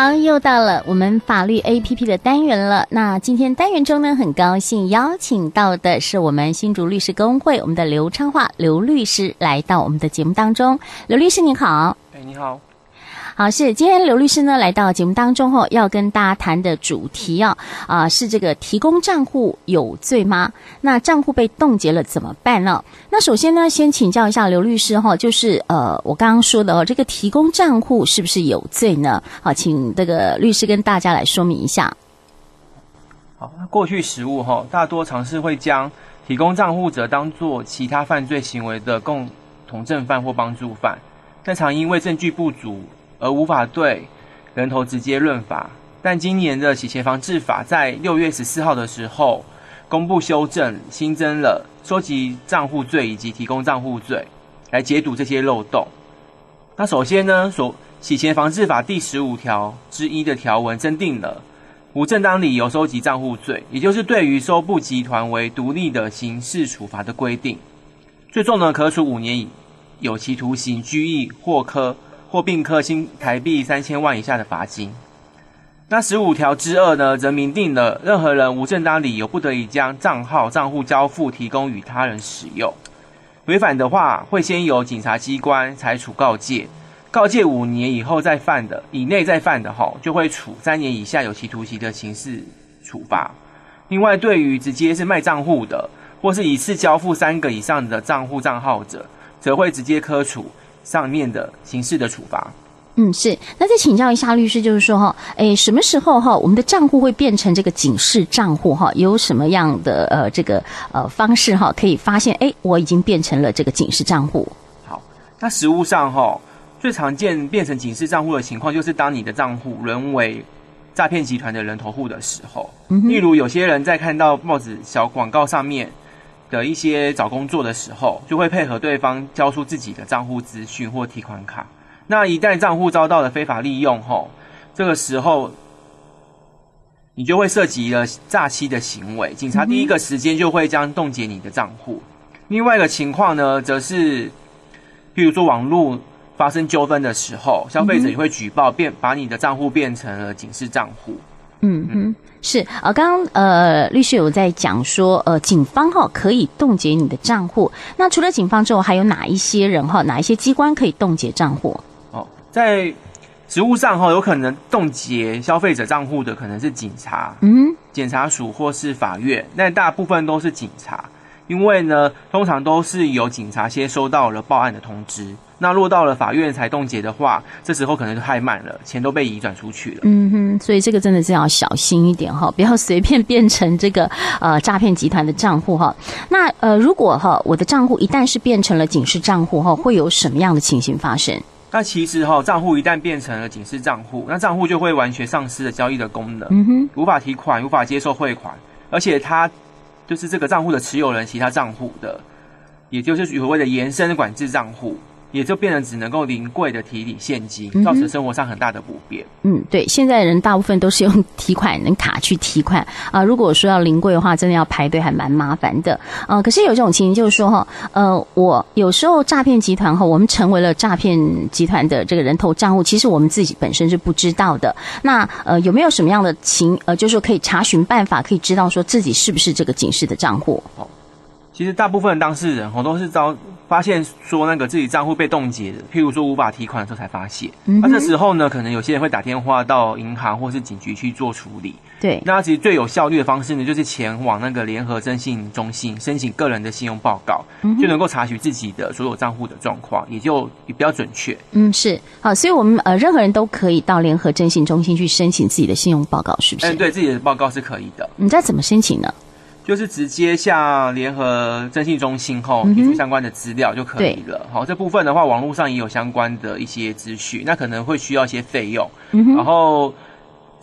好，又到了我们法律 APP 的单元了。那今天单元中呢，很高兴邀请到的是我们新竹律师公会我们的刘昌化刘律师来到我们的节目当中。刘律师您好，哎，你好。好，是今天刘律师呢来到节目当中后，要跟大家谈的主题啊啊、是这个提供账户有罪吗？那账户被冻结了怎么办呢？那首先呢，先请教一下刘律师哈，就是呃我刚刚说的哦，这个提供账户是不是有罪呢？好，请这个律师跟大家来说明一下。好，那过去实务哈，大多尝试会将提供账户者当作其他犯罪行为的共同正犯或帮助犯，但常因为证据不足。而无法对人头直接论罚，但今年的洗钱防治法在六月十四号的时候公布修正，新增了收集账户罪以及提供账户罪，来解堵这些漏洞。那首先呢，所洗钱防治法第十五条之一的条文增订了无正当理由收集账户罪，也就是对于收簿集团为独立的刑事处罚的规定，最重呢可处五年以有期徒刑、拘役或科。或并科新台币三千万以下的罚金。那十五条之二呢，则明定了任何人无正当理由不得以将账号账户交付提供与他人使用，违反的话会先由警察机关裁处告诫，告诫五年以后再犯的以内再犯的吼，就会处三年以下有期徒刑的刑事处罚。另外，对于直接是卖账户的，或是一次交付三个以上的账户账号者，则会直接科处。上面的刑事的处罚，嗯，是。那再请教一下律师，就是说哈，诶，什么时候哈，我们的账户会变成这个警示账户哈？有什么样的呃这个呃方式哈，可以发现诶，我已经变成了这个警示账户？好，那实物上哈，最常见变成警示账户的情况，就是当你的账户沦为诈骗集团的人头户的时候，嗯，例如有些人在看到报纸小广告上面。的一些找工作的时候，就会配合对方交出自己的账户资讯或提款卡。那一旦账户遭到了非法利用后，这个时候你就会涉及了诈欺的行为。警察第一个时间就会将冻结你的账户。另外一个情况呢，则是，譬如说网络发生纠纷的时候，消费者也会举报，变把你的账户变成了警示账户。嗯嗯。是啊，刚刚呃，律师有在讲说，呃，警方哈可以冻结你的账户。那除了警方之后，还有哪一些人哈，哪一些机关可以冻结账户？哦，在实务上哈，有可能冻结消费者账户的可能是警察、嗯，检察署或是法院，但大部分都是警察，因为呢，通常都是由警察先收到了报案的通知。那落到了法院才冻结的话，这时候可能就太慢了，钱都被移转出去了。嗯哼，所以这个真的是要小心一点哈，不要随便变成这个呃诈骗集团的账户哈。那呃，如果哈我的账户一旦是变成了警示账户哈，会有什么样的情形发生？那其实哈账户一旦变成了警示账户，那账户就会完全丧失了交易的功能，嗯哼，无法提款，无法接受汇款，而且它就是这个账户的持有人其他账户的，也就是所谓的延伸管制账户。也就变成只能够临柜的提领现金，造成生活上很大的不便。嗯，对，现在人大部分都是用提款人卡去提款啊、呃。如果说要临柜的话，真的要排队，还蛮麻烦的啊、呃。可是有一种情形，就是说哈，呃，我有时候诈骗集团哈，我们成为了诈骗集团的这个人头账户，其实我们自己本身是不知道的。那呃，有没有什么样的情呃，就是说可以查询办法，可以知道说自己是不是这个警示的账户？哦，其实大部分当事人哦，都是遭。发现说那个自己账户被冻结的，譬如说无法提款的时候才发现。那、这时候呢，可能有些人会打电话到银行或是警局去做处理。对，那其实最有效率的方式呢，就是前往那个联合征信中心申请个人的信用报告，嗯、就能够查询自己的所有账户的状况，也就也比较准确。嗯，是好，所以我们呃任何人都可以到联合征信中心去申请自己的信用报告，是不是？嗯，对自己的报告是可以的。你再怎么申请呢？就是直接向联合征信中心后提出相关的资料就可以了。好、嗯，这部分的话，网络上也有相关的一些资讯，那可能会需要一些费用。嗯、然后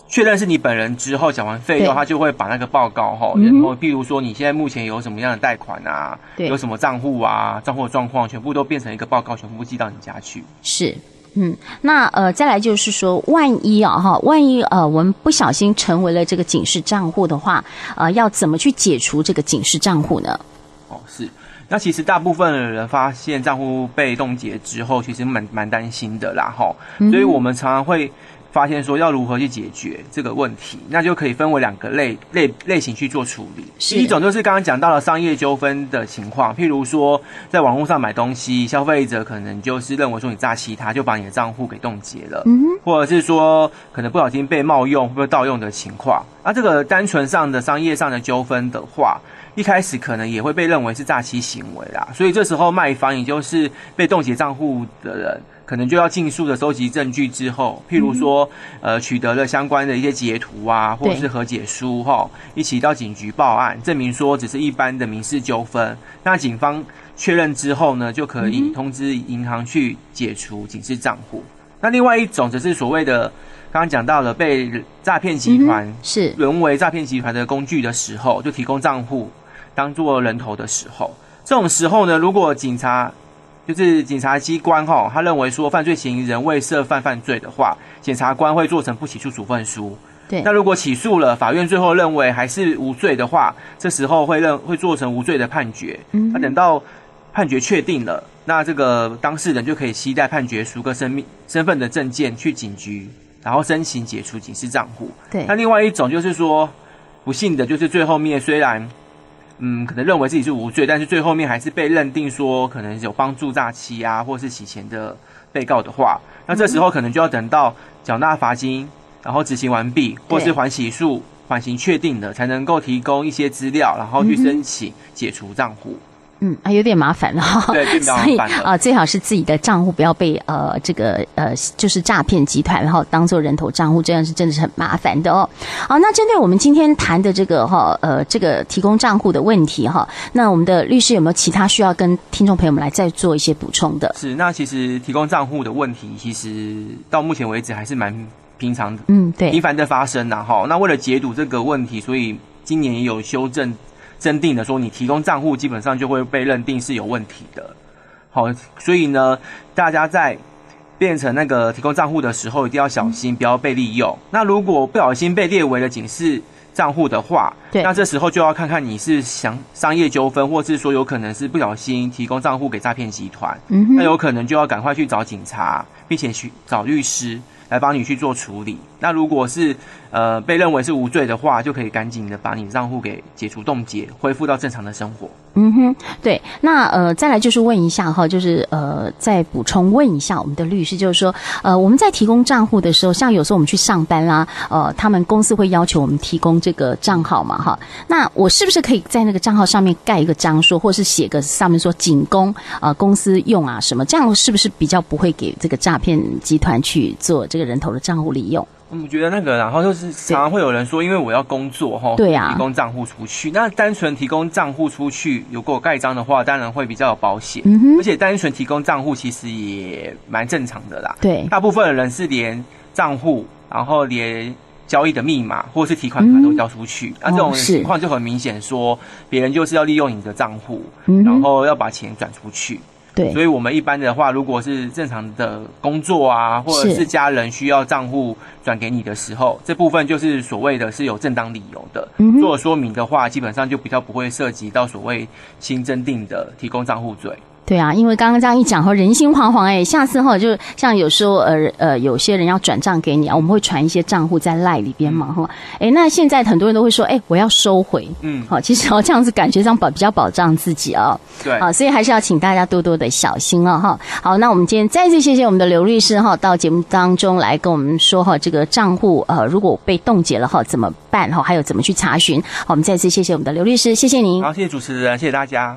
确认是你本人之后，缴完费用，他就会把那个报告哈，然后譬如说你现在目前有什么样的贷款啊，有什么账户啊，账户的状况，全部都变成一个报告，全部寄到你家去。是。嗯，那呃，再来就是说，万一啊哈，万一呃，我们不小心成为了这个警示账户的话，呃，要怎么去解除这个警示账户呢？哦，是，那其实大部分的人发现账户被冻结之后，其实蛮蛮担心的啦哈，所以我们常常会发现说要如何去解决这个问题，那就可以分为两个类类类型去做处理。一种就是刚刚讲到了商业纠纷的情况，譬如说在网络上买东西，消费者可能就是认为说你诈欺他，就把你的账户给冻结了，嗯，或者是说可能不小心被冒用或者盗用的情况。那这个单纯上的商业上的纠纷的话，一开始可能也会被认为是诈欺行为啦，所以这时候卖方也就是被冻结账户的人。可能就要尽速的收集证据之后，譬如说，呃，取得了相关的一些截图啊，或者是和解书哈，一起到警局报案，证明说只是一般的民事纠纷。那警方确认之后呢，就可以通知银行去解除警示账户。那另外一种则是所谓的刚刚讲到了被诈骗集团是。沦为诈骗集团的工具的时候，就提供账户当做人头的时候，这种时候呢，如果警察就是警察机关哈，他认为说犯罪嫌疑人未涉犯犯罪的话，检察官会做成不起诉处分书。对，那如果起诉了，法院最后认为还是无罪的话，这时候会认会做成无罪的判决。嗯，那等到判决确定了，那这个当事人就可以携带判决书跟身命身份的证件去警局，然后申请解除警示账户。对，那另外一种就是说，不幸的就是最后面虽然。嗯，可能认为自己是无罪，但是最后面还是被认定说可能有帮助诈欺啊，或是洗钱的被告的话，那这时候可能就要等到缴纳罚金，然后执行完毕，或是缓起诉、缓刑确定的，才能够提供一些资料，然后去申请解除账户。嗯啊，有点麻烦了哈。对，比较麻烦了。啊，最好是自己的账户不要被呃这个呃就是诈骗集团然后当做人头账户，这样是真的是很麻烦的哦。好，那针对我们今天谈的这个哈呃这个提供账户的问题哈，那我们的律师有没有其他需要跟听众朋友们来再做一些补充的？是，那其实提供账户的问题，其实到目前为止还是蛮平常的，嗯，对，频繁的发生呐哈。那为了解读这个问题，所以今年也有修正。认定的说，你提供账户基本上就会被认定是有问题的。好，所以呢，大家在变成那个提供账户的时候，一定要小心，不要被利用。那如果不小心被列为了警示账户的话，对，那这时候就要看看你是想商业纠纷，或是说有可能是不小心提供账户给诈骗集团，嗯，那有可能就要赶快去找警察，并且去找律师。来帮你去做处理。那如果是呃被认为是无罪的话，就可以赶紧的把你账户给解除冻结，恢复到正常的生活。嗯哼，对。那呃再来就是问一下哈，就是呃再补充问一下我们的律师，就是说呃我们在提供账户的时候，像有时候我们去上班啦，呃他们公司会要求我们提供这个账号嘛哈。那我是不是可以在那个账号上面盖一个章说，或是写个上面说仅供啊公司用啊什么？这样是不是比较不会给这个诈骗集团去做？这个人头的账户利用，我觉得那个，然后就是常常会有人说，因为我要工作哈，对呀，提供账户出去。那单纯提供账户出去，有给我盖章的话，当然会比较有保险。嗯哼，而且单纯提供账户其实也蛮正常的啦。对，大部分的人是连账户，然后连交易的密码或者是提款卡都交出去。那这种情况就很明显，说别人就是要利用你的账户，然后要把钱转出去。对，所以我们一般的话，如果是正常的工作啊，或者是家人需要账户转给你的时候，这部分就是所谓的是有正当理由的，嗯，做说明的话，基本上就比较不会涉及到所谓新增定的提供账户罪。对啊，因为刚刚这样一讲哈，人心惶惶哎，下次哈，就像有时候呃呃，有些人要转账给你啊，我们会传一些账户在赖里边嘛哈，哎、嗯，那现在很多人都会说，哎，我要收回，嗯，好，其实哦这样子感觉上保比较保障自己啊、哦，对，好，所以还是要请大家多多的小心哦哈。好，那我们今天再次谢谢我们的刘律师哈，到节目当中来跟我们说哈，这个账户呃如果被冻结了哈怎么办哈，还有怎么去查询？好，我们再次谢谢我们的刘律师，谢谢您。好，谢谢主持人，谢谢大家。